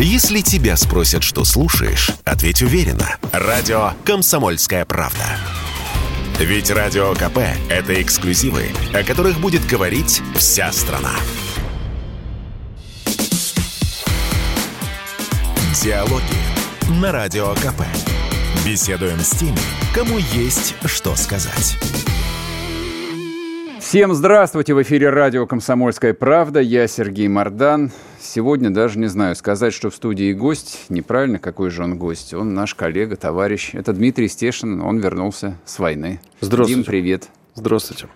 Если тебя спросят, что слушаешь, ответь уверенно. Радио «Комсомольская правда». Ведь Радио КП – это эксклюзивы, о которых будет говорить вся страна. Диалоги на Радио КП. Беседуем с теми, кому есть что сказать. Всем здравствуйте! В эфире радио «Комсомольская правда». Я Сергей Мордан. Сегодня даже не знаю, сказать, что в студии гость. Неправильно, какой же он гость. Он наш коллега, товарищ. Это Дмитрий Стешин. Он вернулся с войны. Здравствуйте. Дим, привет. Здравствуйте.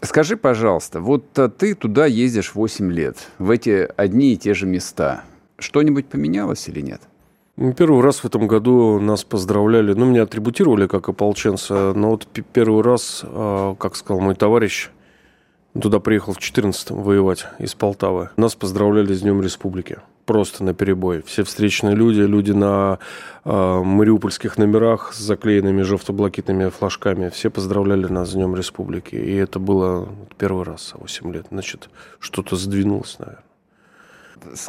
Скажи, пожалуйста, вот а, ты туда ездишь 8 лет, в эти одни и те же места. Что-нибудь поменялось или нет? Ну, Первый раз в этом году нас поздравляли, ну, меня атрибутировали как ополченца, но вот первый раз, а, как сказал мой товарищ, туда приехал в 14-м воевать из Полтавы. Нас поздравляли с Днем Республики. Просто на перебой. Все встречные люди, люди на а, мариупольских номерах с заклеенными жовто-блакитными флажками, все поздравляли нас с Днем Республики. И это было первый раз за 8 лет. Значит, что-то сдвинулось, наверное.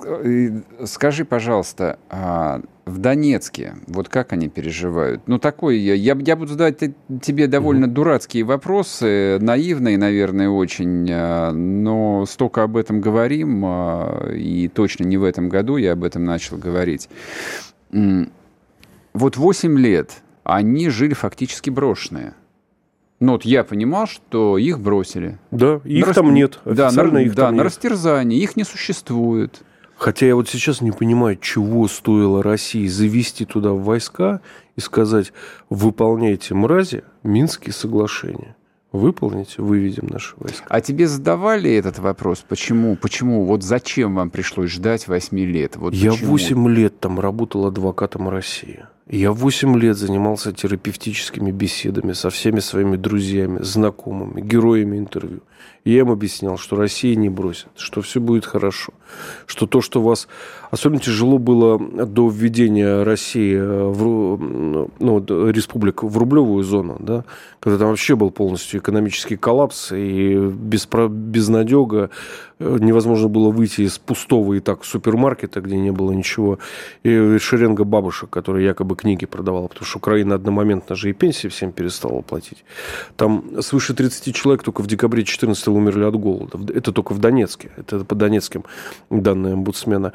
Э, Скажи, пожалуйста, а в Донецке, вот как они переживают? Ну, такой, я, я, я буду задавать те- тебе довольно дурацкие вопросы, наивные, наверное, очень, а, но столько об этом говорим, а, и точно не в этом году я об этом начал говорить. Вот 8 лет они жили фактически брошенные. Ну, вот я понимал, что их бросили. Да, их На там рас- нет. Да, на, их да, там на нет. растерзание. Их не существует. Хотя я вот сейчас не понимаю, чего стоило России завести туда войска и сказать, выполняйте, мрази, Минские соглашения. Выполните, выведем наши войска. А тебе задавали этот вопрос? Почему? Почему? Вот зачем вам пришлось ждать 8 лет? Вот Я почему? 8 лет там работал адвокатом России. Я 8 лет занимался терапевтическими беседами со всеми своими друзьями, знакомыми, героями интервью. И я им объяснял, что Россия не бросит, что все будет хорошо, что то, что вас... Особенно тяжело было до введения России, э, в, ну, республик в рублевую зону, да, когда там вообще был полностью экономический коллапс и без, безнадега, э, невозможно было выйти из пустого и так супермаркета, где не было ничего, и шеренга бабушек, которые якобы книги продавала, потому что Украина одномоментно же и пенсии всем перестала платить. Там свыше 30 человек только в декабре 14 умерли от голода. Это только в Донецке. Это по донецким данным омбудсмена.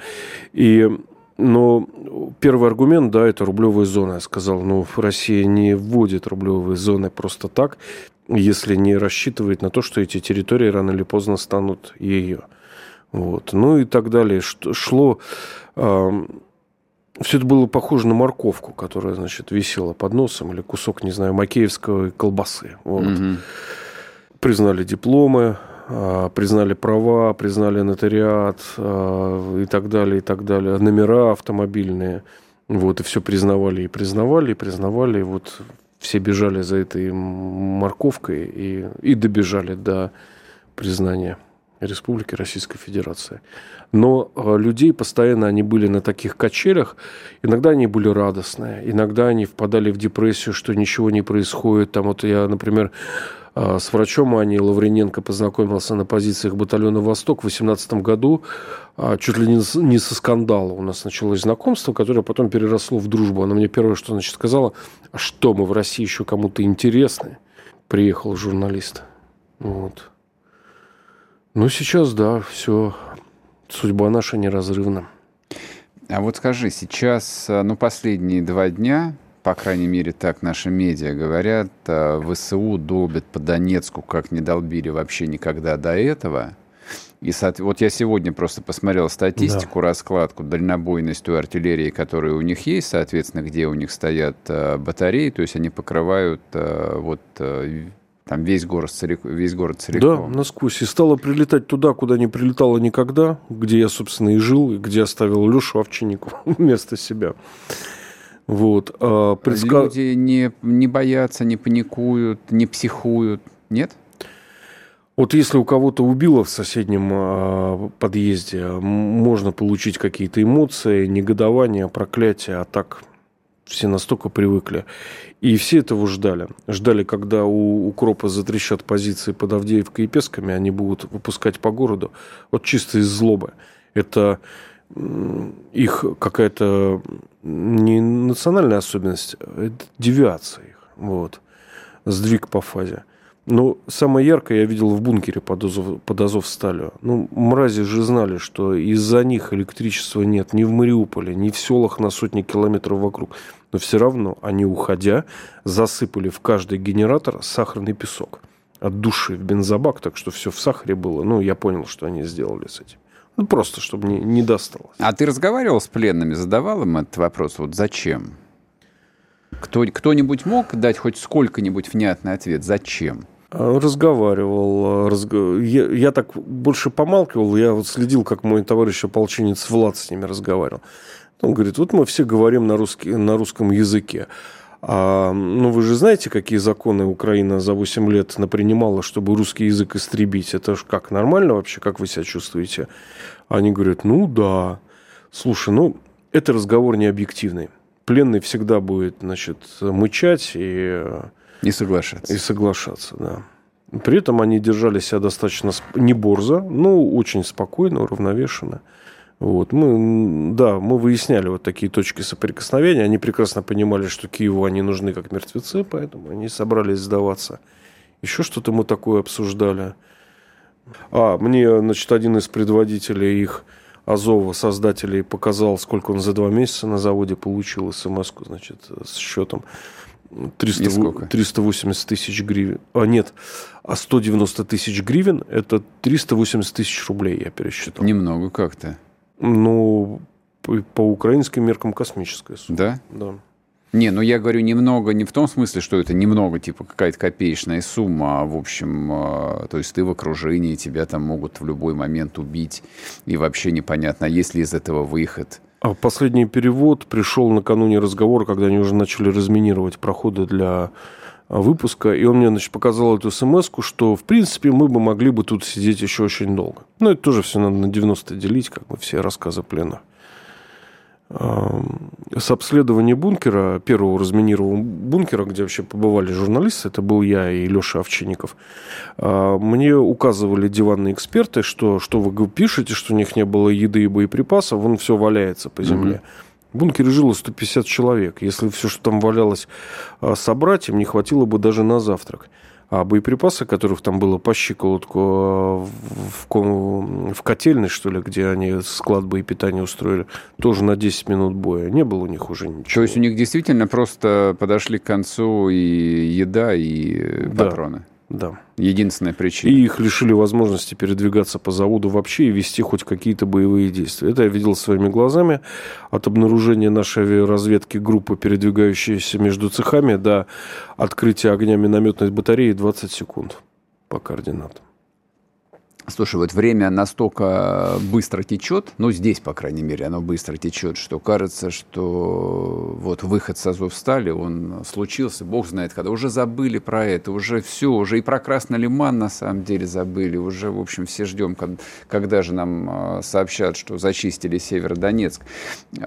И но первый аргумент, да, это рублевая зона. Я сказал, ну, Россия не вводит рублевые зоны просто так, если не рассчитывает на то, что эти территории рано или поздно станут ее. Вот. Ну и так далее. Шло... все это было похоже на морковку, которая, значит, висела под носом, или кусок, не знаю, макеевской колбасы. Вот Мгм. признали дипломы, а, признали права, признали нотариат а, и так далее, и так далее, номера автомобильные. Вот, и все признавали и признавали, и признавали. И вот все бежали за этой морковкой и, и добежали до признания Республики Российской Федерации. Но а, людей постоянно они были на таких качелях. Иногда они были радостные, иногда они впадали в депрессию, что ничего не происходит. Там вот я, например, а, с врачом Аней Лаврененко познакомился на позициях батальона «Восток» в 2018 году. А, Чуть ли не не со скандала у нас началось знакомство, которое потом переросло в дружбу. Она мне первое, что значит, сказала, а что, мы в России еще кому-то интересны? Приехал журналист. Вот. Ну, сейчас, да, все. Судьба наша неразрывна. А вот скажи, сейчас, а, ну, последние два дня, по крайней мере, так наши медиа говорят, а, ВСУ долбят по Донецку, как не долбили вообще никогда до этого. И вот я сегодня просто посмотрел статистику, раскладку, дальнобойность той артиллерии, которая у них есть, соответственно, где у них стоят а, батареи, то есть они покрывают вот там весь город, целик- весь город Да, целиком. насквозь. И стала прилетать туда, куда не прилетала никогда, где я, собственно, и жил, и где оставил Лешу Овчинникова вместо себя. Вот. А предска- Люди не, не боятся, не паникуют, не психуют. Нет? Вот если у кого-то убило в соседнем а, подъезде, можно получить какие-то эмоции, негодование, проклятие, а так все настолько привыкли. И все этого ждали. Ждали, когда у укропа затрещат позиции под Авдеевкой и Песками, они будут выпускать по городу. Вот чисто из злобы. Это их какая-то не национальная особенность, а это девиация их. Вот. Сдвиг по фазе. Ну, самое яркое я видел в бункере под, Азов, под Азовсталью. Ну, мрази же знали, что из-за них электричества нет ни в Мариуполе, ни в селах на сотни километров вокруг. Но все равно они, уходя, засыпали в каждый генератор сахарный песок от души в бензобак, так что все в сахаре было. Ну, я понял, что они сделали с этим. Ну, просто, чтобы не, не досталось. А ты разговаривал с пленными, задавал им этот вопрос? Вот зачем? Кто, кто-нибудь мог дать хоть сколько-нибудь внятный ответ? Зачем? Разговаривал. Разго... Я, я так больше помалкивал. Я вот следил, как мой товарищ ополченец Влад с ними разговаривал. Он говорит, вот мы все говорим на, русский, на русском языке. А, ну, вы же знаете, какие законы Украина за 8 лет напринимала, чтобы русский язык истребить? Это же как, нормально вообще? Как вы себя чувствуете? Они говорят, ну да. Слушай, ну, это разговор не объективный. Пленный всегда будет, значит, мычать и и соглашаться. И соглашаться, да. При этом они держали себя достаточно не борзо, но очень спокойно, уравновешенно. Вот. Мы, да, мы выясняли вот такие точки соприкосновения. Они прекрасно понимали, что Киеву они нужны как мертвецы, поэтому они собрались сдаваться. Еще что-то мы такое обсуждали. А, мне, значит, один из предводителей их Азова, создателей, показал, сколько он за два месяца на заводе получил смс значит, с счетом. 300, 380 тысяч гривен. А, нет, а 190 тысяч гривен – это 380 тысяч рублей, я пересчитал. Немного как-то. Ну, по, по украинским меркам космическая сумма. Да? Да. Не, ну я говорю немного не в том смысле, что это немного, типа какая-то копеечная сумма, а в общем, э, то есть ты в окружении, тебя там могут в любой момент убить, и вообще непонятно, есть ли из этого выход – а последний перевод пришел накануне разговора, когда они уже начали разминировать проходы для а, выпуска, и он мне, значит, показал эту смс что, в принципе, мы бы могли бы тут сидеть еще очень долго. Ну, это тоже все надо на 90 делить, как бы все рассказы плена с обследования бункера, первого разминированного бункера, где вообще побывали журналисты, это был я и Леша Овчинников, а, мне указывали диванные эксперты, что, что вы пишете, что у них не было еды и боеприпасов, вон все валяется по земле. В бункере жило 150 человек. Если все, что там валялось, а, собрать, им не хватило бы даже на завтрак. А боеприпасы, которых там было по щиколотку а, в, в котельной, что ли, где они склад боепитания устроили, тоже на 10 минут боя. Не было у них уже ничего. То есть у них действительно просто подошли к концу и еда, и да. патроны? Да. Единственная причина. И их лишили возможности передвигаться по заводу вообще и вести хоть какие-то боевые действия. Это я видел своими глазами. От обнаружения нашей авиаразведки группы, передвигающейся между цехами, до открытия огня минометной батареи 20 секунд по координатам. Слушай, вот время настолько быстро течет, ну, здесь, по крайней мере, оно быстро течет, что кажется, что вот выход с Азовстали, он случился, бог знает когда. Уже забыли про это, уже все, уже и про Красный Лиман на самом деле забыли. Уже, в общем, все ждем, когда же нам а, сообщат, что зачистили Северодонецк.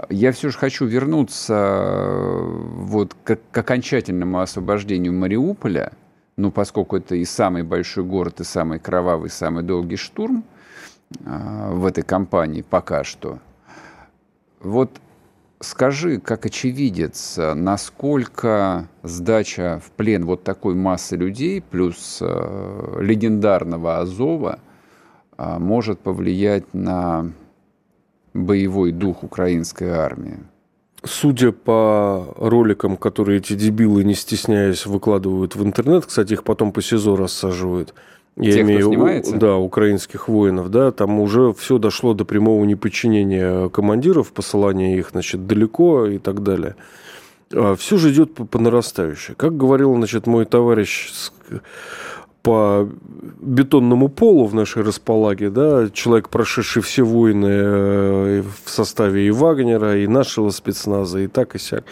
Я все же хочу вернуться э, вот к, к окончательному освобождению Мариуполя – ну, поскольку это и самый большой город, и самый кровавый, самый долгий штурм э, в этой кампании пока что. Вот скажи, как очевидец, насколько сдача в плен вот такой массы людей плюс э, легендарного Азова э, может повлиять на боевой дух украинской армии? Судя по роликам, которые эти дебилы, не стесняясь, выкладывают в интернет, кстати, их потом по СИЗО рассаживают. Я Тех, имею, снимается? да, украинских воинов, да, там уже все дошло до прямого неподчинения командиров, посылания их, значит, далеко и так далее. А все же идет по, по нарастающей. Как говорил, значит, мой товарищ по бетонному полу в нашей располаге, да, человек, прошедший все войны э, в составе и Вагнера, и нашего спецназа, и так, и сяк.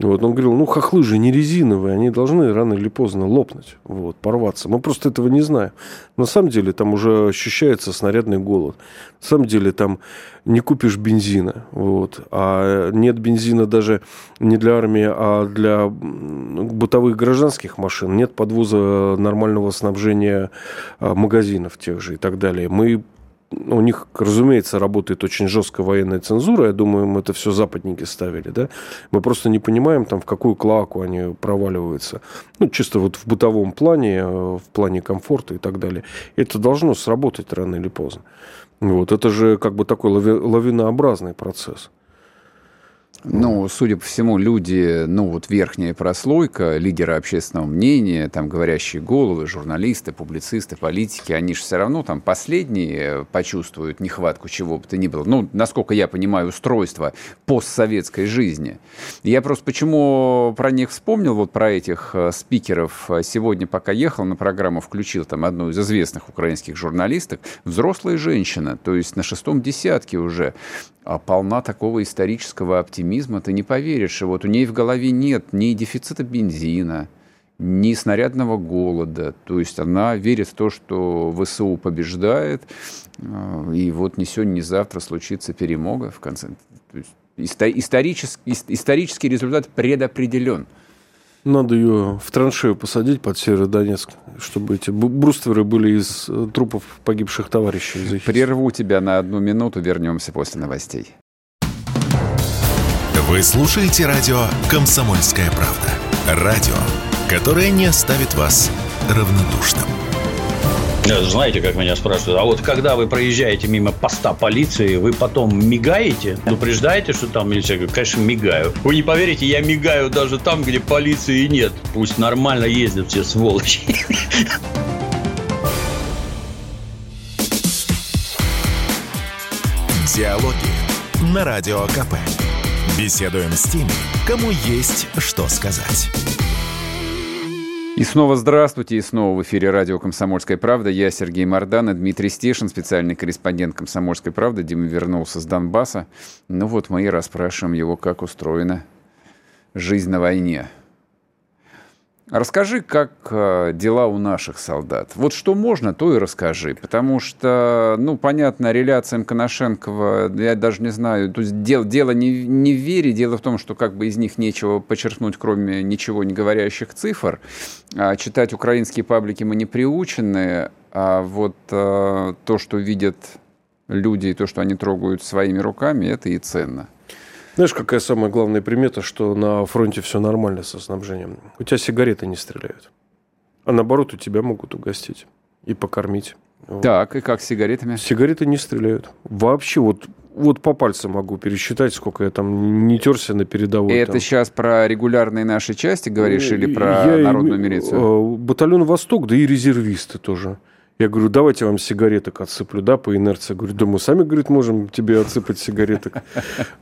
Вот, он говорил, ну, хохлы же не резиновые, они должны рано или поздно лопнуть, вот, порваться. Мы просто этого не знаем. На самом деле там уже ощущается снарядный голод. На самом деле там не купишь бензина, вот. А нет бензина даже не для армии, а для бытовых гражданских машин. Нет подвоза нормального снабжения а, магазинов тех же и так далее. Мы у них, разумеется, работает очень жесткая военная цензура. Я думаю, мы это все западники ставили, да. Мы просто не понимаем, там, в какую клаку они проваливаются. Ну, чисто вот в бытовом плане, э, в плане комфорта и так далее. Это должно сработать рано или поздно. Вот. Это же как бы такой лави- лавинообразный процесс. Ну, судя по всему, люди, ну, вот верхняя прослойка, лидеры общественного мнения, там, говорящие головы, журналисты, публицисты, политики, они же все равно там последние почувствуют нехватку чего бы то ни было. Ну, насколько я понимаю, устройство постсоветской жизни. Я просто почему про них вспомнил, вот про этих э, спикеров. Сегодня, пока ехал на программу, включил там одну из известных украинских журналисток, взрослая женщина, то есть на шестом десятке уже, а полна такого исторического оптимизма, ты не поверишь. И вот у нее в голове нет ни дефицита бензина, ни снарядного голода. То есть она верит в то, что ВСУ побеждает, а, и вот ни сегодня, ни завтра случится перемога в конце. То есть исторический, исторический результат предопределен. Надо ее в траншею посадить под Северодонецк, чтобы эти брустверы были из э, трупов погибших товарищей. Прерву тебя на одну минуту, вернемся после новостей. Вы слушаете радио «Комсомольская правда». Радио, которое не оставит вас равнодушным. Знаете, как меня спрашивают, а вот когда вы проезжаете мимо поста полиции, вы потом мигаете, предупреждаете, что там милиция? Я говорю, конечно, мигаю. Вы не поверите, я мигаю даже там, где полиции нет. Пусть нормально ездят все сволочи. Диалоги на Радио КП. Беседуем с теми, кому есть что сказать. И снова здравствуйте, и снова в эфире радио «Комсомольская правда». Я Сергей Мордан и Дмитрий Стешин, специальный корреспондент «Комсомольской правды». Дима вернулся с Донбасса. Ну вот мы и расспрашиваем его, как устроена жизнь на войне. Расскажи, как э, дела у наших солдат. Вот что можно, то и расскажи. Потому что, ну, понятно, реляциям Коношенкова, я даже не знаю, то есть дело, дело не, не в вере, дело в том, что как бы из них нечего подчеркнуть, кроме ничего не говорящих цифр. А читать украинские паблики мы не приучены, а вот а, то, что видят люди, и то, что они трогают своими руками, это и ценно. Знаешь, какая самая главная примета, что на фронте все нормально со снабжением? У тебя сигареты не стреляют. А наоборот, у тебя могут угостить и покормить. Так, и как с сигаретами? Сигареты не стреляют. Вообще, вот вот по пальцам могу пересчитать, сколько я там не терся на передовой. Это там. сейчас про регулярные наши части говоришь или про я народную милицию? Э, батальон «Восток», да и резервисты тоже. Я говорю, давайте я вам сигареток отсыплю, да, по инерции. Говорю, да мы сами, говорит, можем тебе отсыпать сигареток.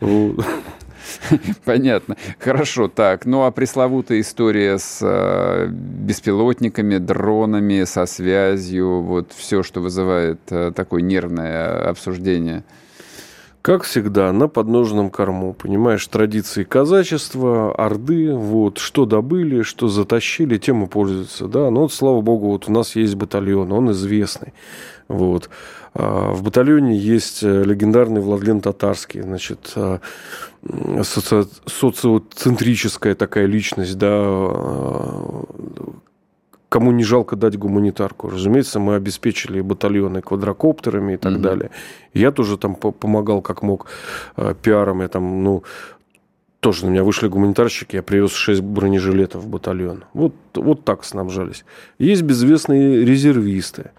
Понятно. Хорошо, так. Ну, а пресловутая история с э, беспилотниками, дронами, со связью, вот все, что вызывает э, такое нервное обсуждение – как всегда, на подножном корму, понимаешь, традиции казачества, орды, вот, что добыли, что затащили, тем и пользуются, да, но вот, слава богу, вот у нас есть батальон, он известный, вот, а, в батальоне есть э, легендарный Владлен Татарский, значит, а, соци... социоцентрическая такая личность, да, а, кому не жалко дать гуманитарку. Разумеется, мы обеспечили батальоны квадрокоптерами и так mm-hmm. далее. Я тоже там помогал как мог э, пиаром. Я там, ну, тоже на меня вышли гуманитарщики, я привез 6 бронежилетов в батальон. Вот, вот так снабжались. Есть безвестные резервисты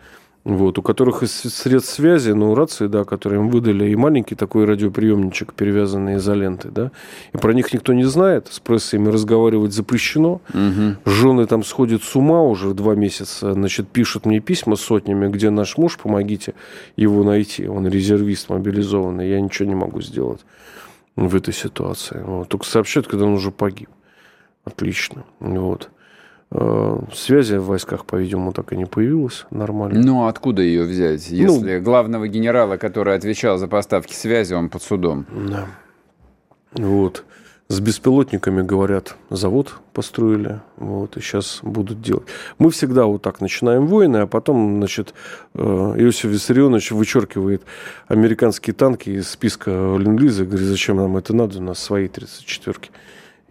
вот, у которых из средств связи, ну, рации, да, которые им выдали, и маленький такой радиоприемничек, перевязанный изолентой, да, и про них никто не знает, с прессой ими разговаривать запрещено, угу. жены там сходят с ума уже два месяца, значит, пишут мне письма сотнями, где наш муж, помогите его найти, он резервист мобилизованный, я ничего не могу сделать в этой ситуации, вот. только сообщают, когда он уже погиб. Отлично, вот. Э, связи в войсках, по-видимому, так и не появилась нормально. Ну, откуда ее взять, ну, если ну, главного генерала, который отвечал за поставки связи, он под судом? Да. Вот. С беспилотниками, говорят, завод построили, вот, и сейчас будут делать. Мы всегда вот так начинаем войны, а потом, значит, э, Иосиф Виссарионович вычеркивает американские танки из списка ленд-лиза, говорит, зачем нам это надо, у нас свои 34-ки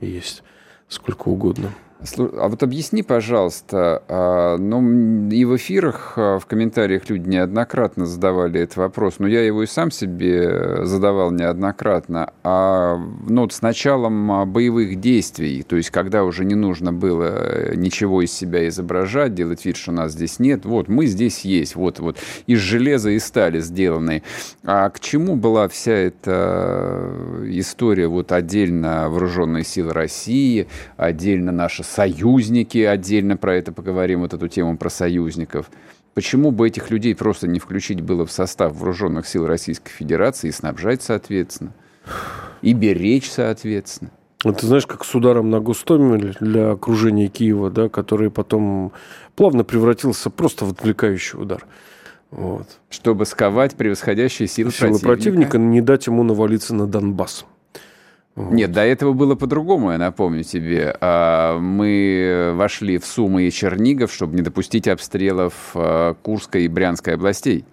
есть, сколько угодно. А вот объясни, пожалуйста, а, ну, и в эфирах, а, в комментариях люди неоднократно задавали этот вопрос, но я его и сам себе задавал неоднократно, а ну, вот с началом а, боевых действий, то есть когда уже не нужно было ничего из себя изображать, делать вид, что нас здесь нет, вот мы здесь есть, вот, вот из железа и стали сделаны. А к чему была вся эта история вот отдельно вооруженные силы России, отдельно наша союзники, отдельно про это поговорим, вот эту тему про союзников. Почему бы этих людей просто не включить было в состав вооруженных сил Российской Федерации и снабжать, соответственно, и беречь, соответственно? Ну, ты знаешь, как с ударом на Гостомель для окружения Киева, да, который потом плавно превратился просто в отвлекающий удар. Вот. Чтобы сковать превосходящие силы, силы противника. противника, не дать ему навалиться на Донбасс. Вот. Нет, до этого было по-другому, я напомню тебе. А, мы вошли в Сумы и Чернигов, чтобы не допустить обстрелов а, Курской и Брянской областей.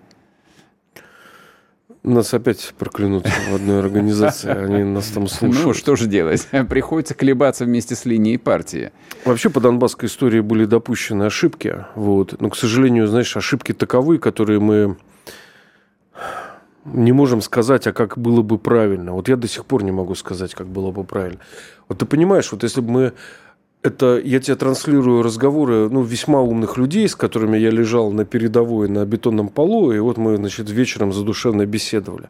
Нас опять проклянут в одной организации, они нас там слушают. Ну, что же делать? Приходится колебаться вместе с линией партии. Вообще по донбасской истории были допущены ошибки. Вот. Но, к сожалению, знаешь, ошибки таковы, которые мы не можем сказать, а как было бы правильно. Вот я до сих пор не могу сказать, как было бы правильно. Вот ты понимаешь, вот если бы мы это я тебе транслирую разговоры ну, весьма умных людей, с которыми я лежал на передовой на бетонном полу, и вот мы, значит, вечером задушевно беседовали.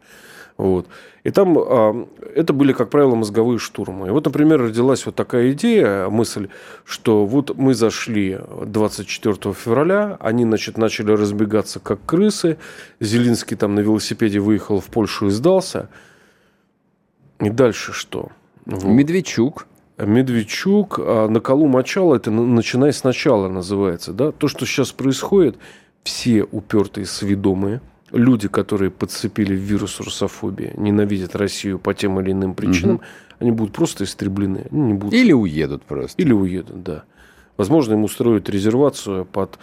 Вот. И там а, это были, как правило, мозговые штурмы. И вот, например, родилась вот такая идея, мысль, что вот мы зашли 24 февраля, они, значит, начали разбегаться как крысы, Зелинский там на велосипеде выехал в Польшу и сдался. И дальше что? Вот. Медведчук. Медведчук, а на колу мочала, это начинай сначала называется. Да? То, что сейчас происходит, все упертые сведомые – люди, которые подцепили вирус русофобии, ненавидят Россию по тем или иным причинам, угу. они будут просто истреблены. Они не будут... Или уедут просто. Или уедут, да. Возможно, им устроят резервацию под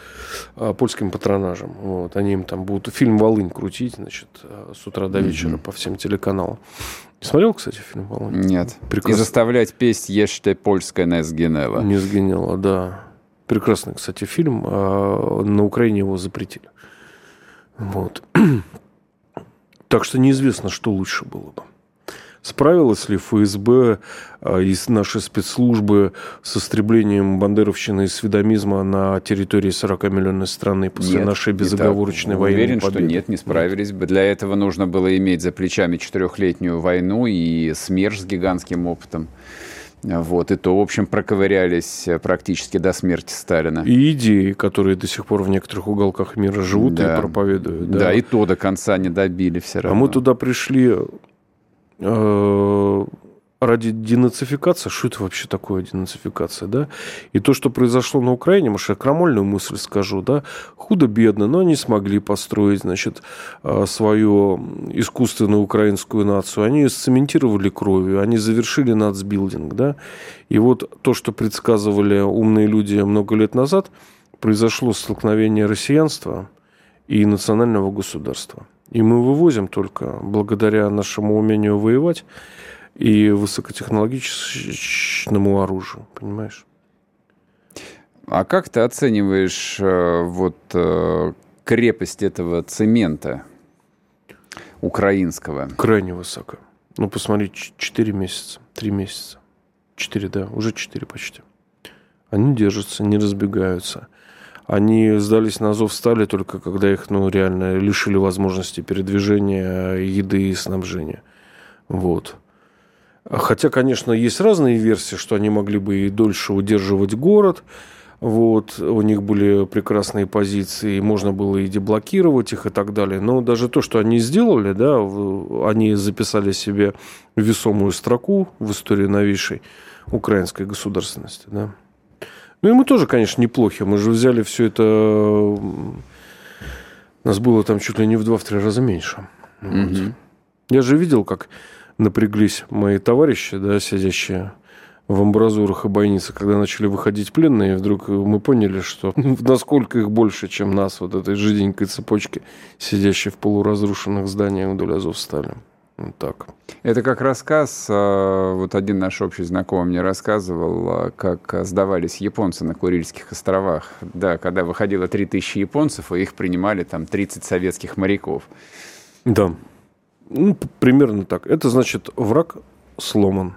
а, польским патронажем. Вот. Они им там будут фильм «Волынь» крутить, значит, а, с утра до вечера mm по всем телеканалам. Не смотрел, кстати, фильм «Волынь»? Нет. Прекрасно. И заставлять песнь «Ешьте польская не сгинела». Не сгинела, да. Прекрасный, кстати, фильм. А на Украине его запретили. Вот. Так что неизвестно, что лучше было бы. Справилась ли ФСБ а, и наши спецслужбы с истреблением бандеровщины и сведомизма на территории 40-миллионной страны после нет, нашей безоговорочной так, военной уверен, победы? что нет, не справились бы. Для этого нужно было иметь за плечами четырехлетнюю войну и СМЕРШ с гигантским опытом. Вот, и то, в общем, проковырялись э, практически до смерти Сталина. И идеи, которые до сих пор в некоторых уголках мира живут да. и проповедуют. Да. да, и то до конца не добили все равно. А мы туда пришли э, ради денацификации, что это вообще такое денацификация, да? И то, что произошло на Украине, может, я крамольную мысль скажу, да, худо-бедно, но они смогли построить, значит, а, свою искусственную украинскую нацию, они сцементировали кровью, они завершили нацбилдинг, да, и вот то, что предсказывали умные люди много лет назад, произошло столкновение россиянства и национального государства. И мы вывозим только благодаря нашему умению воевать и высокотехнологичному оружию, понимаешь? А как ты оцениваешь э, вот э, крепость этого цемента украинского? Крайне высоко. Ну, посмотри, 4 месяца, 3 месяца. 4, да, уже 4 почти. Они держатся, не разбегаются. Они сдались на зов стали только когда их, ну, реально лишили возможности передвижения, еды и снабжения. Вот. Хотя, конечно, есть разные версии, что они могли бы и дольше удерживать город. Вот, у них были прекрасные позиции, можно было и деблокировать их и так далее. Но даже то, что они сделали, да, они записали себе весомую строку в истории новейшей украинской государственности, да. Ну и мы тоже, конечно, неплохи. Мы же взяли все это... Нас было там чуть ли не в два-три раза меньше. Вот. Угу. Я же видел, как напряглись мои товарищи, да, сидящие в амбразурах и бойницах, когда начали выходить пленные, вдруг мы поняли, что насколько их больше, чем нас, вот этой жиденькой цепочки, сидящей в полуразрушенных зданиях вдоль Азовстали. Вот так. Это как рассказ, э, вот один наш общий знакомый мне рассказывал, э, как сдавались японцы на Курильских островах. Да, когда выходило 3000 японцев, и их принимали там 30 советских моряков. Да, ну, примерно так. Это значит, враг сломан.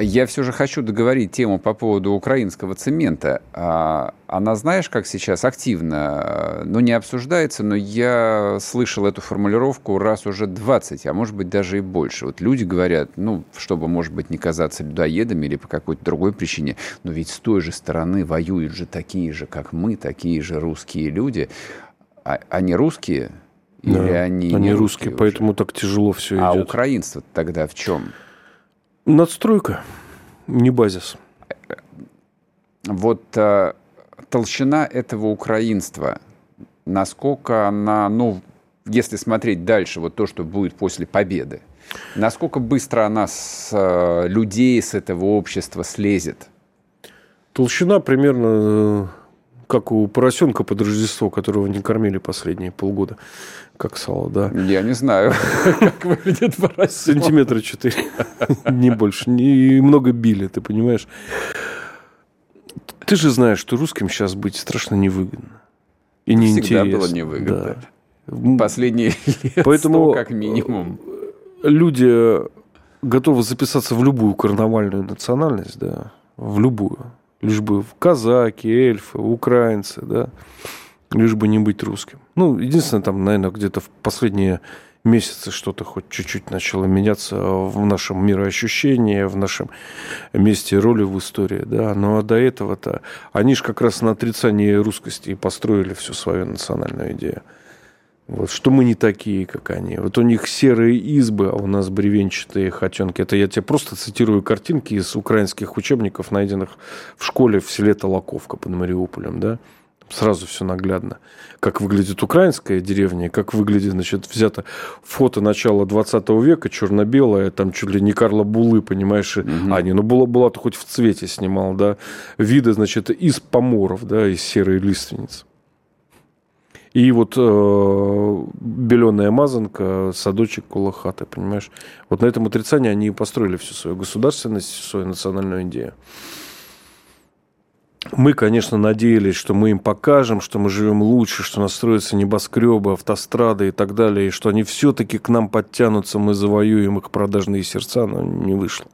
Я все же хочу договорить тему по поводу украинского цемента. А, она, знаешь, как сейчас активно, ну, не обсуждается, но я слышал эту формулировку раз уже 20, а может быть даже и больше. Вот люди говорят, ну, чтобы, может быть, не казаться людоедами или по какой-то другой причине, но ведь с той же стороны воюют же такие же, как мы, такие же русские люди. А, они русские? Или да, они, они русские, русские поэтому так тяжело все а идет. А украинство тогда в чем? Надстройка, не базис. Вот э, толщина этого украинства, насколько она, ну, если смотреть дальше, вот то, что будет после победы, насколько быстро она с э, людей, с этого общества слезет? Толщина примерно э, как у поросенка под Рождество, которого не кормили последние полгода. Как сало, да. Я не знаю, как выглядит поросенок. Сантиметра четыре. Не больше. И много били, ты понимаешь. Ты же знаешь, что русским сейчас быть страшно невыгодно. И неинтересно. Всегда было невыгодно. Последние лет Поэтому как минимум. Люди готовы записаться в любую карнавальную национальность, да, в любую. Лишь бы в казаки, эльфы, украинцы, да лишь бы не быть русским. Ну, единственное, там, наверное, где-то в последние месяцы что-то хоть чуть-чуть начало меняться в нашем мироощущении, в нашем месте роли в истории, да, но до этого-то они же как раз на отрицании русскости и построили всю свою национальную идею. Вот, что мы не такие, как они. Вот у них серые избы, а у нас бревенчатые хотенки. Это я тебе просто цитирую картинки из украинских учебников, найденных в школе в селе Толоковка под Мариуполем, да сразу все наглядно. Как выглядит украинская деревня, как выглядит, значит, взято фото начала 20 века, черно-белое, там чуть ли не Карла Булы, понимаешь, угу. а, не, ну, была, была то хоть в цвете снимал, да, виды, значит, из поморов, да, из серой лиственницы. И вот э, беленая мазанка, садочек около хаты, понимаешь? Вот на этом отрицании они построили всю свою государственность, всю свою национальную идею. Мы, конечно, надеялись, что мы им покажем, что мы живем лучше, что настроятся небоскребы, автострады и так далее, и что они все-таки к нам подтянутся, мы завоюем их продажные сердца, но не вышло.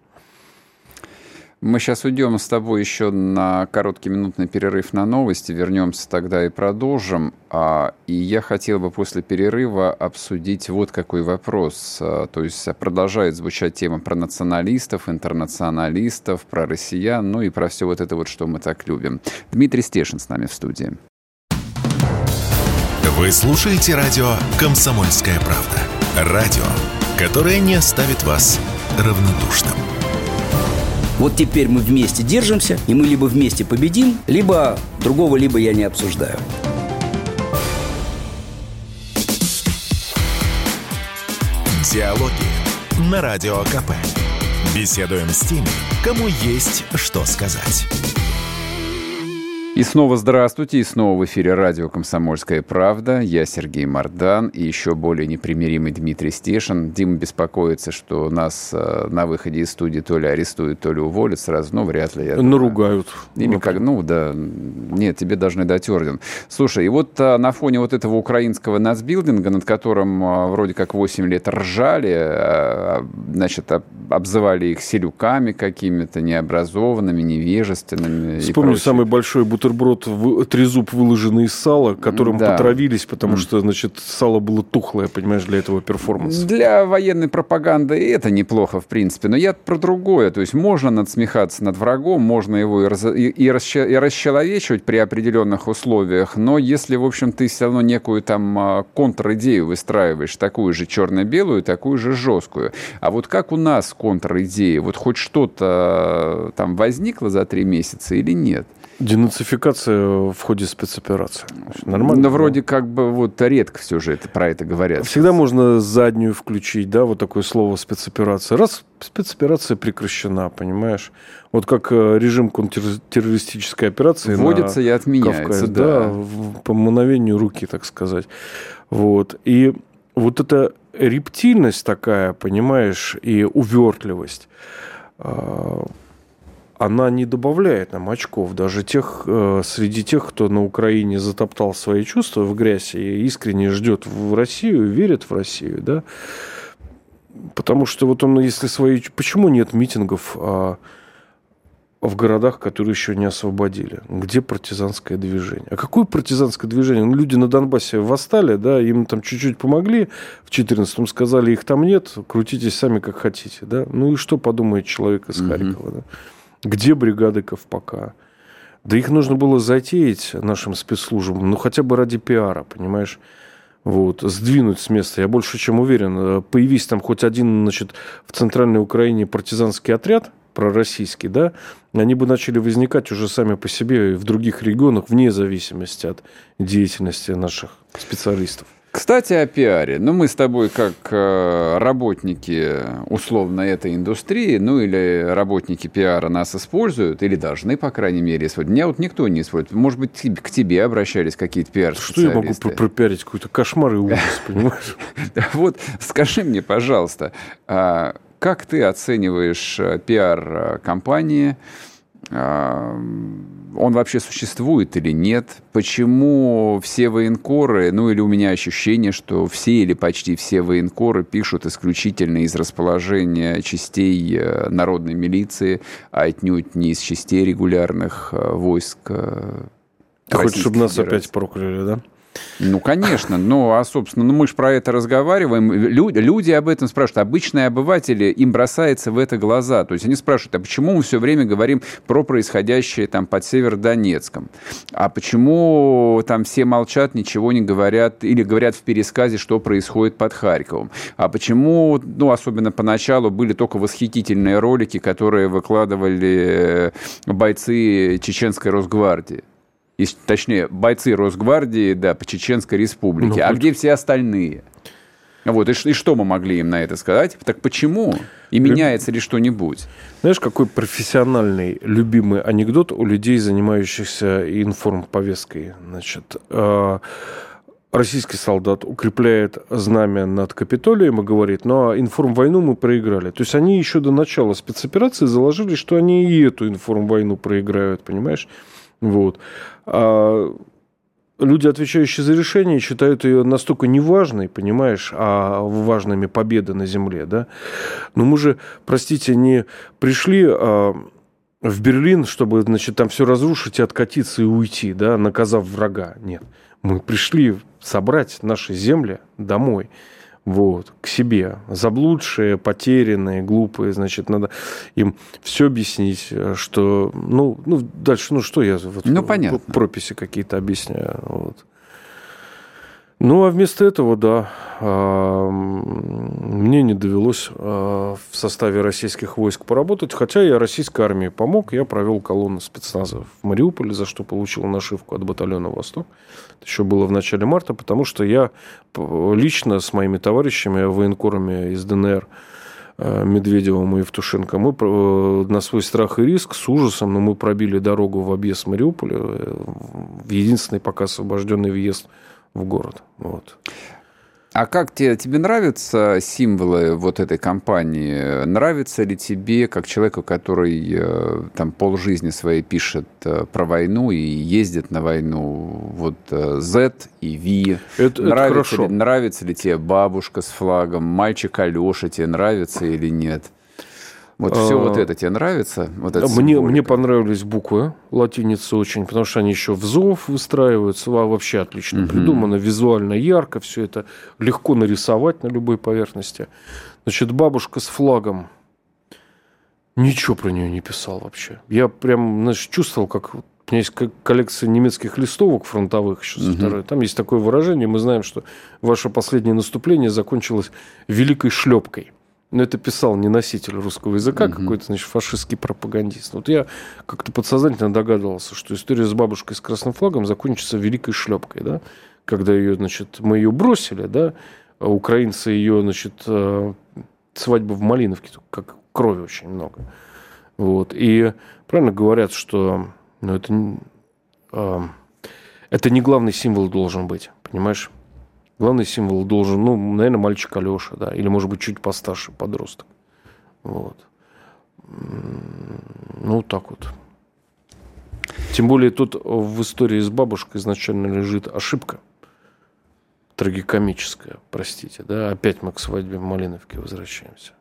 Мы сейчас уйдем с тобой еще на короткий минутный перерыв на новости, вернемся тогда и продолжим. А, и я хотел бы после перерыва обсудить вот какой вопрос. А, то есть продолжает звучать тема про националистов, интернационалистов, про россиян, ну и про все вот это вот, что мы так любим. Дмитрий Стешин с нами в студии. Вы слушаете радио «Комсомольская правда». Радио, которое не оставит вас равнодушным. Вот теперь мы вместе держимся, и мы либо вместе победим, либо другого, либо я не обсуждаю. Диалоги на Радио КП. Беседуем с теми, кому есть что сказать. И снова здравствуйте, и снова в эфире радио «Комсомольская правда». Я Сергей Мордан и еще более непримиримый Дмитрий Стешин. Дима беспокоится, что нас э, на выходе из студии то ли арестуют, то ли уволят сразу, но вряд ли. Я Наругают. Или как, ну да, нет, тебе должны дать орден. Слушай, и вот а, на фоне вот этого украинского нацбилдинга, над которым а, вроде как 8 лет ржали, а, значит, обзывали их селюками какими-то, необразованными, невежественными. Вспомню самый большой бутерброд бутерброд, трезуб, выложенный из сала, которым да. потравились, потому что, значит, сало было тухлое, понимаешь, для этого перформанса. Для военной пропаганды это неплохо, в принципе. Но я про другое. То есть можно надсмехаться над врагом, можно его и, раз, и, и, расче, и расчеловечивать при определенных условиях, но если, в общем, ты все равно некую там а, контр-идею выстраиваешь, такую же черно-белую, такую же жесткую. А вот как у нас контр-идея? Вот хоть что-то а, там возникло за три месяца или нет? Денацификация в ходе спецоперации. Нормально? Но вроде как бы вот редко все же это, про это говорят. Всегда можно заднюю включить, да, вот такое слово спецоперация. Раз спецоперация прекращена, понимаешь? Вот как э, режим контртеррористической операции Вводится и отменяется, Кавказе, да. да. По мановению руки, так сказать. Вот. И вот это рептильность такая, понимаешь, и увертливость, она не добавляет нам очков. Даже тех, э, среди тех, кто на Украине затоптал свои чувства в грязь и искренне ждет в Россию, верит в Россию, да, потому что вот он, если свои... Почему нет митингов а, в городах, которые еще не освободили? Где партизанское движение? А какое партизанское движение? Ну, люди на Донбассе восстали, да, им там чуть-чуть помогли в 14-м, сказали, их там нет, крутитесь сами как хотите, да. Ну и что подумает человек из Харькова, да? Где бригады Ковпака? Да их нужно было затеять нашим спецслужбам, ну хотя бы ради пиара, понимаешь? Вот, сдвинуть с места. Я больше чем уверен, э, появись там хоть один, значит, в Центральной Украине партизанский отряд, пророссийский, да, они бы начали возникать уже сами по себе в других регионах вне зависимости от деятельности наших специалистов. Кстати, о пиаре. Ну, мы с тобой как э, работники условно этой индустрии, ну, или работники пиара нас используют, или должны, по крайней мере, использовать. Меня вот никто не использует. Может быть, к тебе обращались какие-то пиар-специалисты. Что я могу пропиарить? Какой-то кошмар и ужас, понимаешь? Вот скажи мне, пожалуйста, а как ты оцениваешь э, пиар э, он вообще существует или нет, почему все военкоры, ну или у меня ощущение, что все или почти все военкоры пишут исключительно из расположения частей э, народной милиции, а отнюдь не из частей регулярных э, войск э, Ты хочешь, чтобы нас опять прокляли, да? Ну, конечно. Ну, а, собственно, ну, мы же про это разговариваем. Люди, люди об этом спрашивают. Обычные обыватели, им бросается в это глаза. То есть они спрашивают, а почему мы все время говорим про происходящее там под Северодонецком? А почему там все молчат, ничего не говорят? Или говорят в пересказе, что происходит под Харьковом? А почему, ну, особенно поначалу, были только восхитительные ролики, которые выкладывали э, бойцы Чеченской Росгвардии? И, точнее, бойцы Росгвардии, да, по Чеченской республике. Ну, а где все остальные? Вот, и, и что мы могли им на это сказать? Так почему? И меняется ли что-нибудь? Знаешь, какой профессиональный, любимый анекдот у людей, занимающихся информповесткой? Значит, э, российский солдат укрепляет знамя над Капитолием и говорит, ну а информвойну мы проиграли. То есть они еще до начала спецоперации заложили, что они и эту информвойну проиграют, понимаешь? Вот. А люди, отвечающие за решение, считают ее настолько неважной, понимаешь, а важными победы на земле, да. Но мы же, простите, не пришли а, в Берлин, чтобы, значит, там все разрушить и откатиться и уйти, да, наказав врага. Нет. Мы пришли собрать наши земли домой вот, к себе. Заблудшие, потерянные, глупые, значит, надо им все объяснить, что, ну, ну дальше, ну, что я вот, ну, понятно. прописи какие-то объясняю. Вот. Ну, а вместо этого, да, мне не довелось а, в составе российских войск поработать, хотя я российской армии помог, я провел колонну спецназа в Мариуполе, за что получил нашивку от батальона «Восток». Это еще было в начале марта, потому что я лично с моими товарищами, военкорами из ДНР, а, Медведевым и Евтушенко, мы на свой страх и риск с ужасом, но мы пробили дорогу в объезд Мариуполя, э, в единственный пока освобожденный въезд – город. Вот. А как тебе, тебе нравятся символы вот этой компании? Нравится ли тебе, как человеку, который э, там полжизни своей пишет э, про войну и ездит на войну, вот э, Z и V? Это, нравится, это ли, нравится ли тебе бабушка с флагом, мальчик Алеша тебе нравится или нет? Вот все вот а, это тебе нравится? Вот эта мне, мне понравились буквы латиницы очень, потому что они еще в зов выстраиваются. Вообще отлично угу. придумано, визуально ярко, все это легко нарисовать на любой поверхности. Значит, бабушка с флагом. Ничего про нее не писал вообще. Я прям, значит, чувствовал, как у меня есть коллекция немецких листовок фронтовых еще со угу. второй. Там есть такое выражение. Мы знаем, что ваше последнее наступление закончилось великой шлепкой. Но это писал не носитель русского языка, угу. какой-то, значит, фашистский пропагандист. Вот я как-то подсознательно догадывался, что история с бабушкой с красным флагом закончится великой шлепкой, да, когда ее, значит, мы ее бросили, да, а украинцы ее, значит, э, свадьба в Малиновке, как крови очень много. Вот. И правильно говорят, что ну, это, э, это не главный символ должен быть, понимаешь? Главный символ должен, ну, наверное, мальчик Алеша, да, или, может быть, чуть постарше подросток. Вот. Ну, так вот. Тем более тут в истории с бабушкой изначально лежит ошибка трагикомическая, простите, да, опять мы к свадьбе в Малиновке возвращаемся.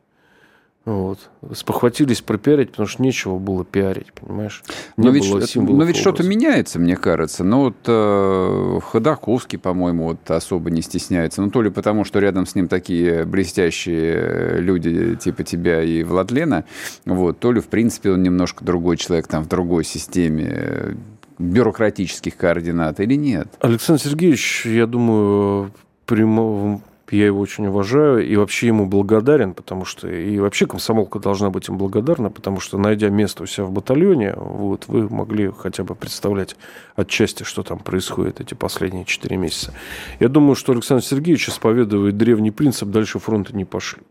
Вот. Спохватились пропиарить, потому что нечего было пиарить, понимаешь? Не но ведь, но ведь что-то меняется, мне кажется. Ну вот э, Ходаковский, по-моему, вот особо не стесняется. Ну то ли потому, что рядом с ним такие блестящие люди типа тебя и Владлена, вот, то ли, в принципе, он немножко другой человек, там, в другой системе бюрократических координат или нет? Александр Сергеевич, я думаю, прямо я его очень уважаю и вообще ему благодарен, потому что и вообще комсомолка должна быть им благодарна, потому что, найдя место у себя в батальоне, вот, вы могли хотя бы представлять отчасти, что там происходит эти последние четыре месяца. Я думаю, что Александр Сергеевич исповедует древний принцип «дальше фронта не пошлют».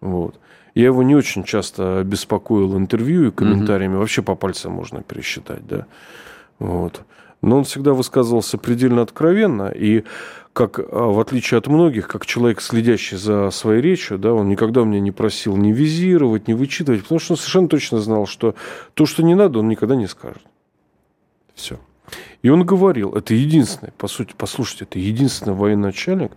Вот. Я его не очень часто беспокоил интервью и комментариями, угу. вообще по пальцам можно пересчитать, да. Вот. Но он всегда высказывался предельно откровенно, и как, а, в отличие от многих, как человек, следящий за своей речью, да, он никогда меня не просил ни визировать, ни вычитывать, потому что он совершенно точно знал, что то, что не надо, он никогда не скажет. Все. И он говорил, это единственный, по сути, послушайте, это единственный военачальник,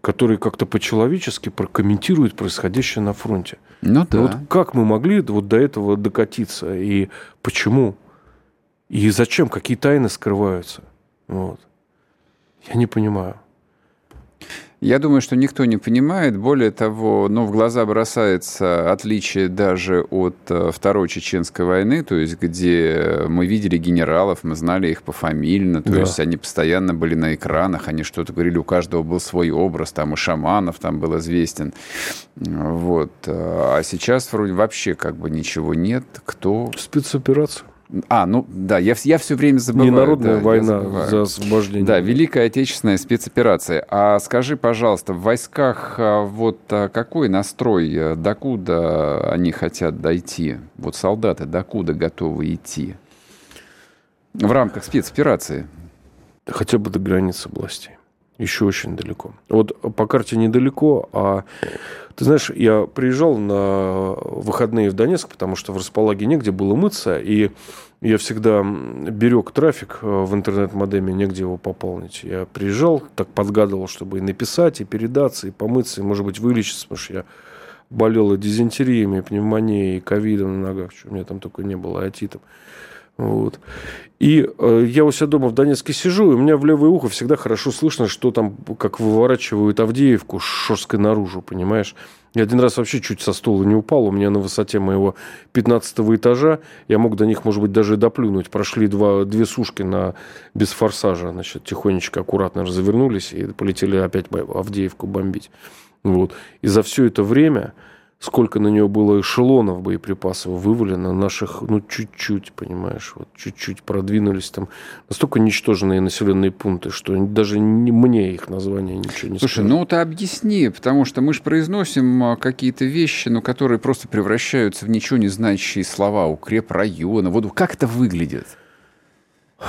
который как-то по-человечески прокомментирует происходящее на фронте. Ну да. Вот как мы могли вот до этого докатиться и почему? И зачем? Какие тайны скрываются? Вот. Я не понимаю. Я думаю, что никто не понимает. Более того, ну, в глаза бросается отличие даже от э, Второй Чеченской войны, то есть где мы видели генералов, мы знали их пофамильно, то да. есть они постоянно были на экранах, они что-то говорили, у каждого был свой образ, там и Шаманов там был известен. Вот. А сейчас вроде вообще как бы ничего нет. Кто? Спецоперация. А, ну да, я, я все время забываю. Ненародная да, война за освобождение. Да, Великая Отечественная спецоперация. А скажи, пожалуйста, в войсках а, вот а, какой настрой, э, докуда они хотят дойти? Вот солдаты докуда готовы идти? В рамках спецоперации. Хотя бы до границ областей. Еще очень далеко. Вот по карте недалеко, а ты знаешь, я приезжал на выходные в Донецк, потому что в располаге негде было мыться, и я всегда берег трафик э, в интернет-модеме, негде его пополнить. Я приезжал, так подгадывал, чтобы и написать, и передаться, и помыться, и, может быть, вылечиться, потому что я болел и дизентериями, и пневмонией, и ковидом на ногах, что у меня там только не было, и атитом. Вот. И э, я у себя дома в Донецке сижу, и у меня в левое ухо всегда хорошо слышно, что там, как выворачивают Авдеевку Шорской наружу, понимаешь? Я один раз вообще чуть со стула не упал. У меня на высоте моего 15 этажа, я мог до них, может быть, даже доплюнуть. Прошли два, две сушки на, без форсажа. Значит, тихонечко, аккуратно развернулись и полетели опять Авдеевку бомбить. Вот. И за все это время сколько на нее было эшелонов боеприпасов вывалено, наших, ну, чуть-чуть, понимаешь, вот чуть-чуть продвинулись там. Настолько ничтожные населенные пункты, что даже не, мне их название ничего не Слушай, скажет. ну ты объясни, потому что мы же произносим а, какие-то вещи, ну, которые просто превращаются в ничего не значащие слова, укрепрайона. Вот как это выглядит?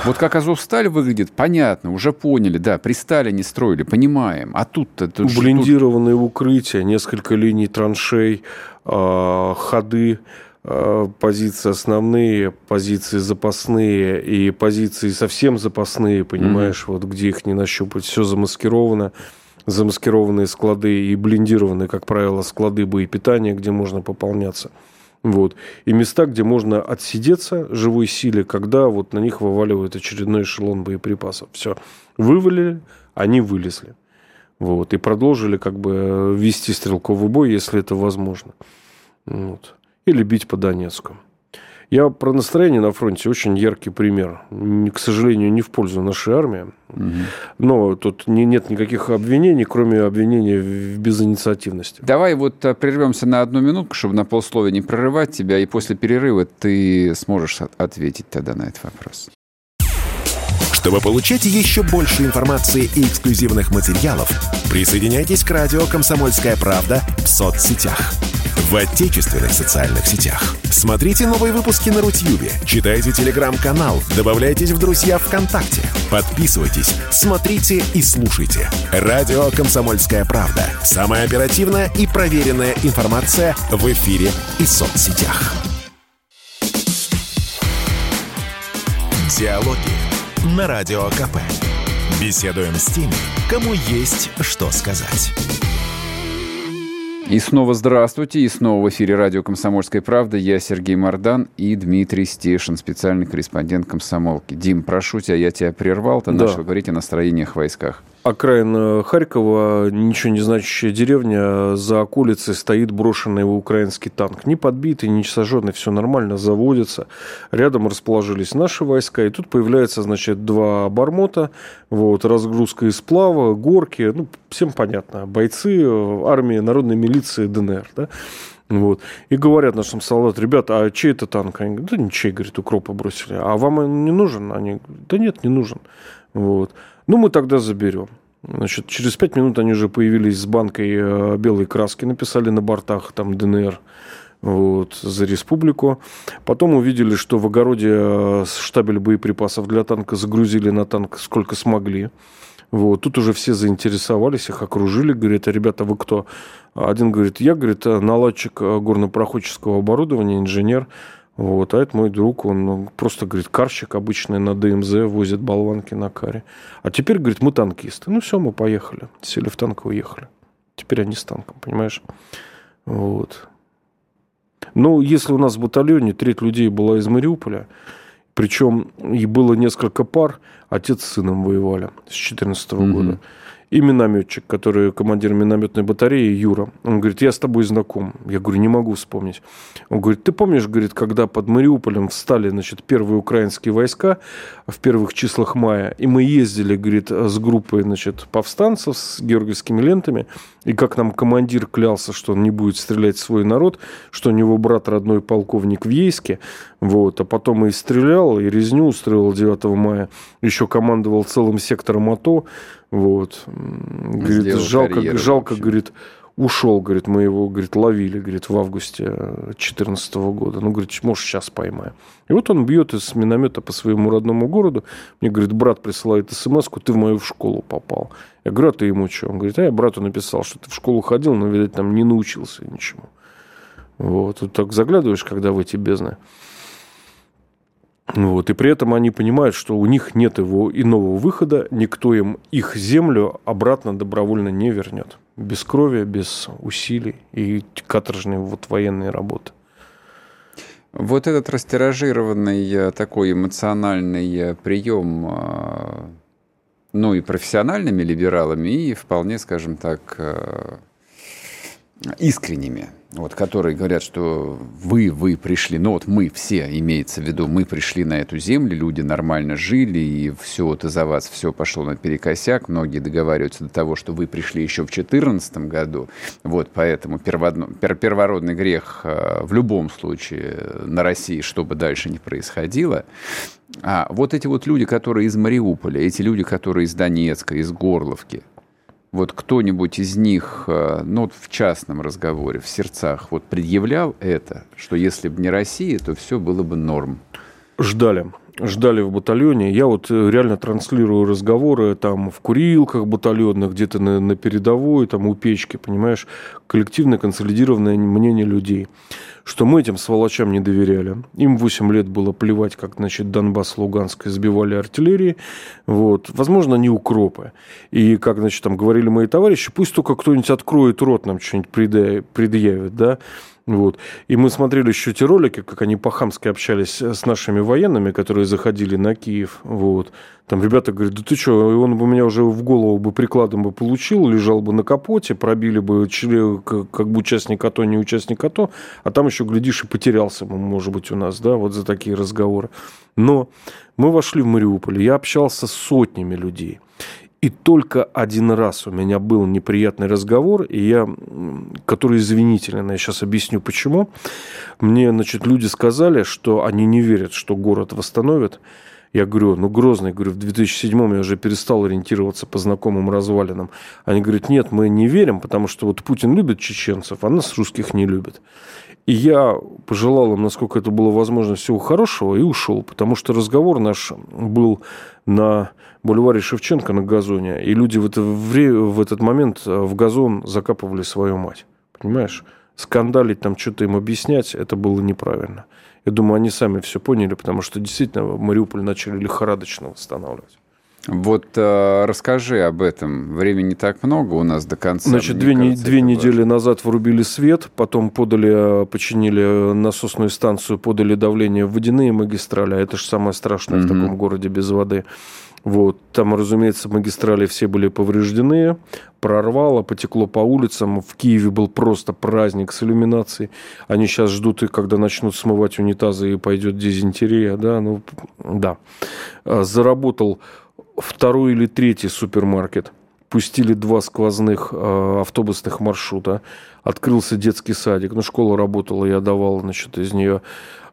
Вот как Азовсталь выглядит, понятно, уже поняли, да, при Сталине строили, понимаем. А тут-то... Тут Блиндированные тут... укрытия, несколько линий траншей, э, ходы, э, позиции основные, позиции запасные и позиции совсем запасные, понимаешь, mm-hmm. вот где их не нащупать, все замаскировано замаскированные склады и блиндированные, как правило, склады боепитания, где можно пополняться. Вот. И места, где можно отсидеться живой силе, когда вот на них вываливают очередной эшелон боеприпасов. Все. Вывалили, они вылезли. Вот. И продолжили как бы вести стрелковый бой, если это возможно. Вот. Или бить по Донецку. Я про настроение на фронте очень яркий пример. К сожалению, не в пользу нашей армии. Угу. Но тут не, нет никаких обвинений, кроме обвинений в безинициативности. Давай вот э, прервемся на одну минутку, чтобы на полсловия не прерывать тебя, и после перерыва ты сможешь ответить тогда на этот вопрос. Чтобы получать еще больше информации и эксклюзивных материалов, присоединяйтесь к радио «Комсомольская правда» в соцсетях в отечественных социальных сетях. Смотрите новые выпуски на Рутьюбе, читайте телеграм-канал, добавляйтесь в друзья ВКонтакте, подписывайтесь, смотрите и слушайте. Радио «Комсомольская правда». Самая оперативная и проверенная информация в эфире и соцсетях. Диалоги на Радио КП. Беседуем с теми, кому есть что сказать. И снова здравствуйте, и снова в эфире радио «Комсомольская правда». Я Сергей Мордан и Дмитрий Стешин, специальный корреспондент «Комсомолки». Дим, прошу тебя, я тебя прервал, ты да. начал говорить о настроениях в войсках окраина Харькова, ничего не значащая деревня, за околицей стоит брошенный украинский танк. Не подбитый, не сожженный, все нормально, заводится. Рядом расположились наши войска, и тут появляется, значит, два обормота, вот, разгрузка из сплава, горки, ну, всем понятно, бойцы армии народной милиции ДНР, да, вот. И говорят нашим солдатам, ребята, а чей это танк? Они говорят, да ничей, говорит, укропа бросили. А вам он не нужен? Они говорят, да нет, не нужен. Вот. Ну, мы тогда заберем. Значит, через пять минут они уже появились с банкой э, белой краски, написали на бортах там ДНР вот, за республику. Потом увидели, что в огороде э, штабель боеприпасов для танка загрузили на танк сколько смогли. Вот. Тут уже все заинтересовались, их окружили, говорят, а ребята, вы кто? Один говорит, я, говорит, наладчик э, горнопроходческого оборудования, инженер. Вот, а это мой друг, он ну, просто, говорит, карщик обычный на ДМЗ, возит болванки на каре. А теперь, говорит, мы танкисты. Ну все, мы поехали. Сели в танк и уехали. Теперь они с танком, понимаешь? Вот. Ну, если у нас в батальоне треть людей была из Мариуполя, причем и было несколько пар, отец с сыном воевали с 2014 mm-hmm. года и минометчик, который командир минометной батареи, Юра. Он говорит, я с тобой знаком. Я говорю, не могу вспомнить. Он говорит, ты помнишь, говорит, когда под Мариуполем встали, значит, первые украинские войска в первых числах мая, и мы ездили, говорит, с группой, значит, повстанцев с георгиевскими лентами, и как нам командир клялся, что он не будет стрелять в свой народ, что у него брат родной полковник в Ейске, вот, а потом и стрелял, и резню устроил 9 мая, еще командовал целым сектором АТО, вот. Говорит, Сделал жалко, карьеру, жалко, говорит, ушел, говорит, мы его, говорит, ловили, говорит, в августе 2014 года. Ну, говорит, может, сейчас поймаем. И вот он бьет из миномета по своему родному городу. Мне, говорит, брат присылает смс ты в мою в школу попал. Я говорю, а ты ему что? Он говорит, а я брату написал, что ты в школу ходил, но, видать, там не научился ничему. Вот, вот так заглядываешь, когда в эти бездны. Вот, и при этом они понимают, что у них нет его иного выхода, никто им их землю обратно добровольно не вернет. Без крови, без усилий и каторжной вот военной работы. Вот этот растиражированный э, такой эмоциональный э, прием, э, ну и профессиональными либералами, и вполне, скажем так, искренними – вот, которые говорят, что вы, вы пришли, ну вот мы все, имеется в виду, мы пришли на эту землю, люди нормально жили, и все вот из-за вас все пошло наперекосяк, многие договариваются до того, что вы пришли еще в 2014 году, вот, поэтому перводно, пер, первородный грех э, в любом случае на России, что бы дальше ни происходило, а вот эти вот люди, которые из Мариуполя, эти люди, которые из Донецка, из Горловки, вот кто-нибудь из них, э, ну, в частном разговоре, в сердцах, вот предъявлял это, что если бы не Россия, то все было бы норм? Ждали. Ждали в батальоне. Я вот э, реально транслирую разговоры там в курилках батальонных, где-то на, на передовой, там у печки, понимаешь, коллективное консолидированное мнение людей что мы этим сволочам не доверяли. Им 8 лет было плевать, как, значит, Донбасс, Луганск избивали артиллерии. Вот. Возможно, не укропы. И, как, значит, там говорили мои товарищи, пусть только кто-нибудь откроет рот, нам что-нибудь предъявит, да. Вот. И мы смотрели еще те ролики, как они по-хамски общались с нашими военными, которые заходили на Киев. Вот. Там ребята говорят, да ты что, он бы меня уже в голову бы прикладом бы получил, лежал бы на капоте, пробили бы как бы участник АТО, не участник АТО, а там еще, глядишь, и потерялся бы, может быть, у нас, да, вот за такие разговоры. Но мы вошли в Мариуполь, я общался с сотнями людей. И только один раз у меня был неприятный разговор, и я, который извинительный, я сейчас объясню почему. Мне, значит, люди сказали, что они не верят, что город восстановят. Я говорю, ну, Грозный, говорю, в 2007 я уже перестал ориентироваться по знакомым развалинам. Они говорят, нет, мы не верим, потому что вот Путин любит чеченцев, а нас русских не любит. И я пожелал им, насколько это было возможно, всего хорошего, и ушел, потому что разговор наш был на бульваре Шевченко на газоне, и люди в, это, в этот момент в газон закапывали свою мать. Понимаешь? Скандалить там, что-то им объяснять, это было неправильно. Я думаю, они сами все поняли, потому что действительно Мариуполь начали лихорадочно восстанавливать. Вот э, расскажи об этом. Времени так много у нас до конца. Значит, две, кажется, две недели важно. назад врубили свет, потом подали, починили насосную станцию, подали давление в водяные магистрали, а это же самое страшное mm-hmm. в таком городе без воды. Вот. Там, разумеется, магистрали все были повреждены, прорвало, потекло по улицам. В Киеве был просто праздник с иллюминацией. Они сейчас ждут, когда начнут смывать унитазы и пойдет дизентерия. Да, ну, да. А, заработал второй или третий супермаркет. Пустили два сквозных э, автобусных маршрута. Открылся детский садик. Ну, школа работала, я давал, значит, из нее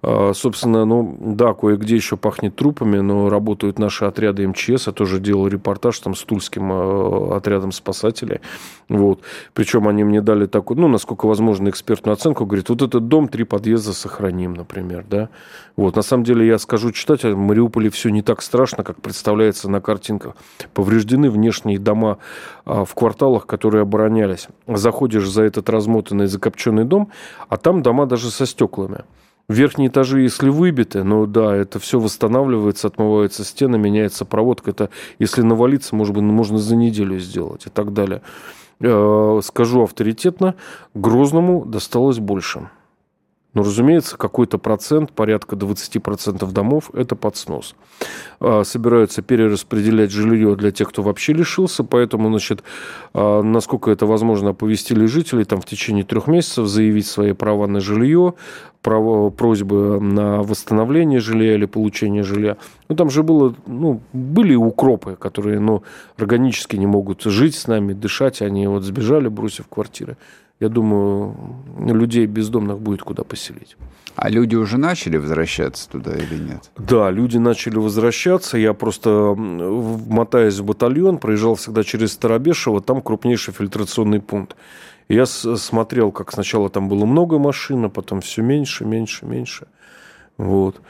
а, собственно, ну да, кое-где еще пахнет трупами, но работают наши отряды МЧС. Я тоже делал репортаж там с тульским а, отрядом спасателей. Вот. Причем они мне дали такую, ну, насколько возможно, экспертную оценку. Говорит, вот этот дом, три подъезда сохраним, например, да. Вот. На самом деле, я скажу читателям, в Мариуполе все не так страшно, как представляется на картинках. Повреждены внешние дома а, в кварталах, которые оборонялись. Заходишь за этот размотанный, закопченный дом, а там дома даже со стеклами. Верхние этажи, если выбиты, ну да, это все восстанавливается, отмываются стены, меняется проводка. Это, если навалиться, может быть, можно за неделю сделать и так далее. Э, скажу авторитетно, Грозному досталось больше. Но, разумеется, какой-то процент, порядка 20% домов, это под снос. А, собираются перераспределять жилье для тех, кто вообще лишился, поэтому, значит, а, насколько это возможно, оповестили жителей там в течение трех месяцев заявить свои права на жилье, право, просьбы на восстановление жилья или получение жилья. Ну, там же было, ну, были укропы, которые, ну, органически не могут жить с нами, дышать, они вот сбежали, бросив квартиры я думаю, людей бездомных будет куда поселить. А люди уже начали возвращаться туда или нет? Да, люди начали возвращаться. Я просто, мотаясь в батальон, проезжал всегда через Старобешево, там крупнейший фильтрационный пункт. Я смотрел, как сначала там было много машин, а потом все меньше, меньше, меньше. Вот.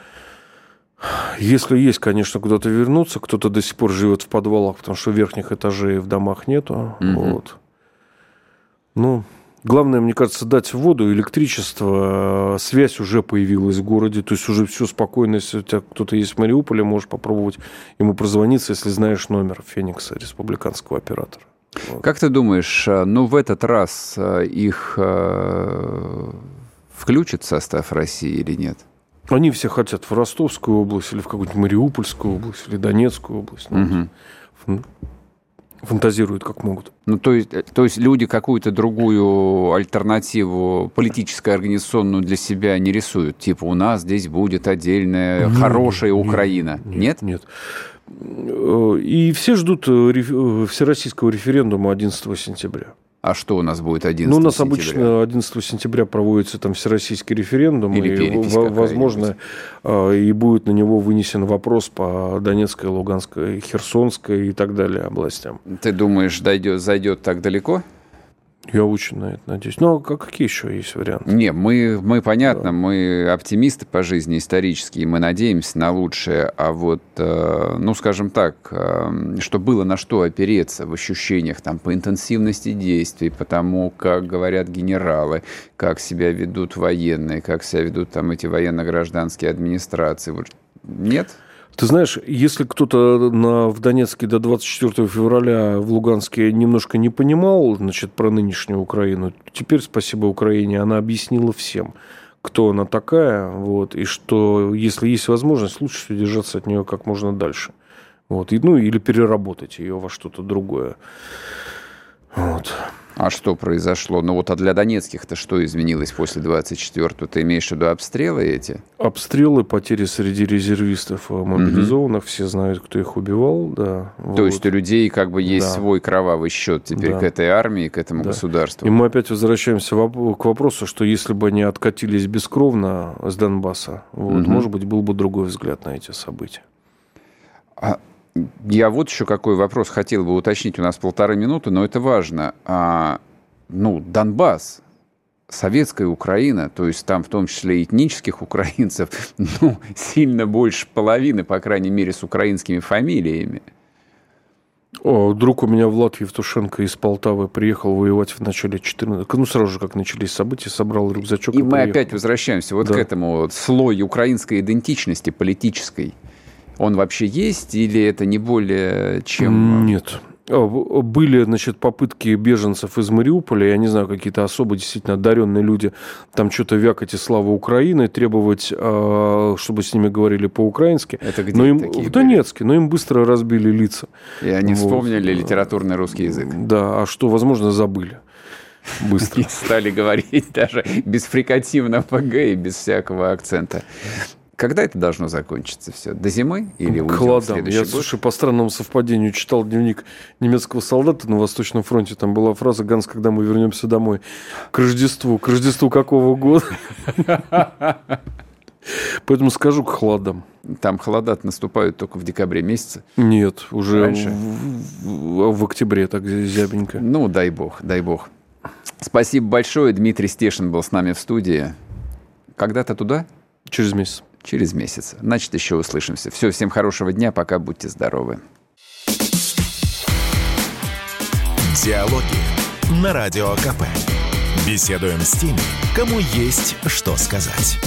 Если есть, конечно, куда-то вернуться, кто-то до сих пор живет в подвалах, потому что верхних этажей в домах нету. Угу. Вот. Ну, Главное, мне кажется, дать воду, электричество, связь уже появилась в городе, то есть уже все спокойно, если у тебя кто-то есть в Мариуполе, можешь попробовать ему прозвониться, если знаешь номер Феникса, республиканского оператора. Вот. Как ты думаешь, э, ну в этот раз э, их э, включат в состав России или нет? Они все хотят в Ростовскую область или в какую-нибудь Мариупольскую область или Донецкую область. Ну, угу фантазируют как могут. Ну, то есть, то есть люди какую-то другую альтернативу политическую, организационную для себя не рисуют? Типа у нас здесь будет отдельная нет, хорошая нет, Украина. Нет? Нет. нет. И все ждут э, э, всероссийского референдума 11 сентября. А что у нас будет 11 Ну, у нас сентября? обычно 11 сентября проводится там всероссийский референдум. Или и, возможно, а, и будет на него вынесен вопрос по Донецкой, Луганской, Херсонской и так далее областям. Ты думаешь, дойдет, зайдет так далеко? Я очень на это надеюсь. Ну, а какие еще есть варианты? Не, мы, мы понятно, да. мы оптимисты по жизни исторические, мы надеемся на лучшее, а вот, э, ну, скажем так, э, что было на что опереться в ощущениях там по интенсивности действий, по тому, как говорят генералы, как себя ведут военные, как себя ведут там эти военно-гражданские администрации. Вот, нет? Ты знаешь, если кто-то на, в Донецке до 24 февраля в Луганске немножко не понимал значит, про нынешнюю Украину, теперь, спасибо Украине, она объяснила всем, кто она такая, вот, и что, если есть возможность, лучше держаться от нее как можно дальше. Вот, и, ну, или переработать ее во что-то другое. Вот. А что произошло? Ну вот а для донецких-то что изменилось после 24-го? Ты имеешь в виду обстрелы эти? Обстрелы, потери среди резервистов э, мобилизованных. Угу. Все знают, кто их убивал, да. То вот. есть у людей как бы есть да. свой кровавый счет теперь да. к этой армии, к этому да. государству. И мы опять возвращаемся к вопросу, что если бы они откатились бескровно с Донбасса, вот, угу. может быть, был бы другой взгляд на эти события. А я вот еще какой вопрос хотел бы уточнить. У нас полторы минуты, но это важно. А, ну, Донбасс, советская Украина, то есть там в том числе этнических украинцев, ну, сильно больше половины, по крайней мере, с украинскими фамилиями. О, друг у меня Влад Евтушенко из Полтавы приехал воевать в начале 14 ну, сразу же, как начались события, собрал рюкзачок и, и мы приехал. опять возвращаемся вот да. к этому вот слою украинской идентичности политической. Он вообще есть или это не более чем... Нет. А, были, значит, попытки беженцев из Мариуполя, я не знаю, какие-то особо действительно одаренные люди, там что-то вякать и слава Украины, требовать, а, чтобы с ними говорили по-украински. Это где но им, В Донецке, были? но им быстро разбили лица. И они вот. вспомнили литературный русский язык. Да, а что, возможно, забыли быстро. И стали говорить даже без фрикативного ПГ и без всякого акцента. Когда это должно закончиться все? До зимы или уйдем Холодам. Я, год? слушай, по странному совпадению читал дневник немецкого солдата на Восточном фронте. Там была фраза «Ганс, когда мы вернемся домой?» К Рождеству. К Рождеству какого года? Поэтому скажу к холодам. Там холода наступают только в декабре месяце. Нет, уже Раньше? В, в, в октябре так зябенько. Ну, дай бог, дай бог. Спасибо большое. Дмитрий Стешин был с нами в студии. Когда-то туда? Через месяц через месяц. Значит, еще услышимся. Все, всем хорошего дня, пока будьте здоровы. Диалоги на Радио КП. Беседуем с теми, кому есть что сказать.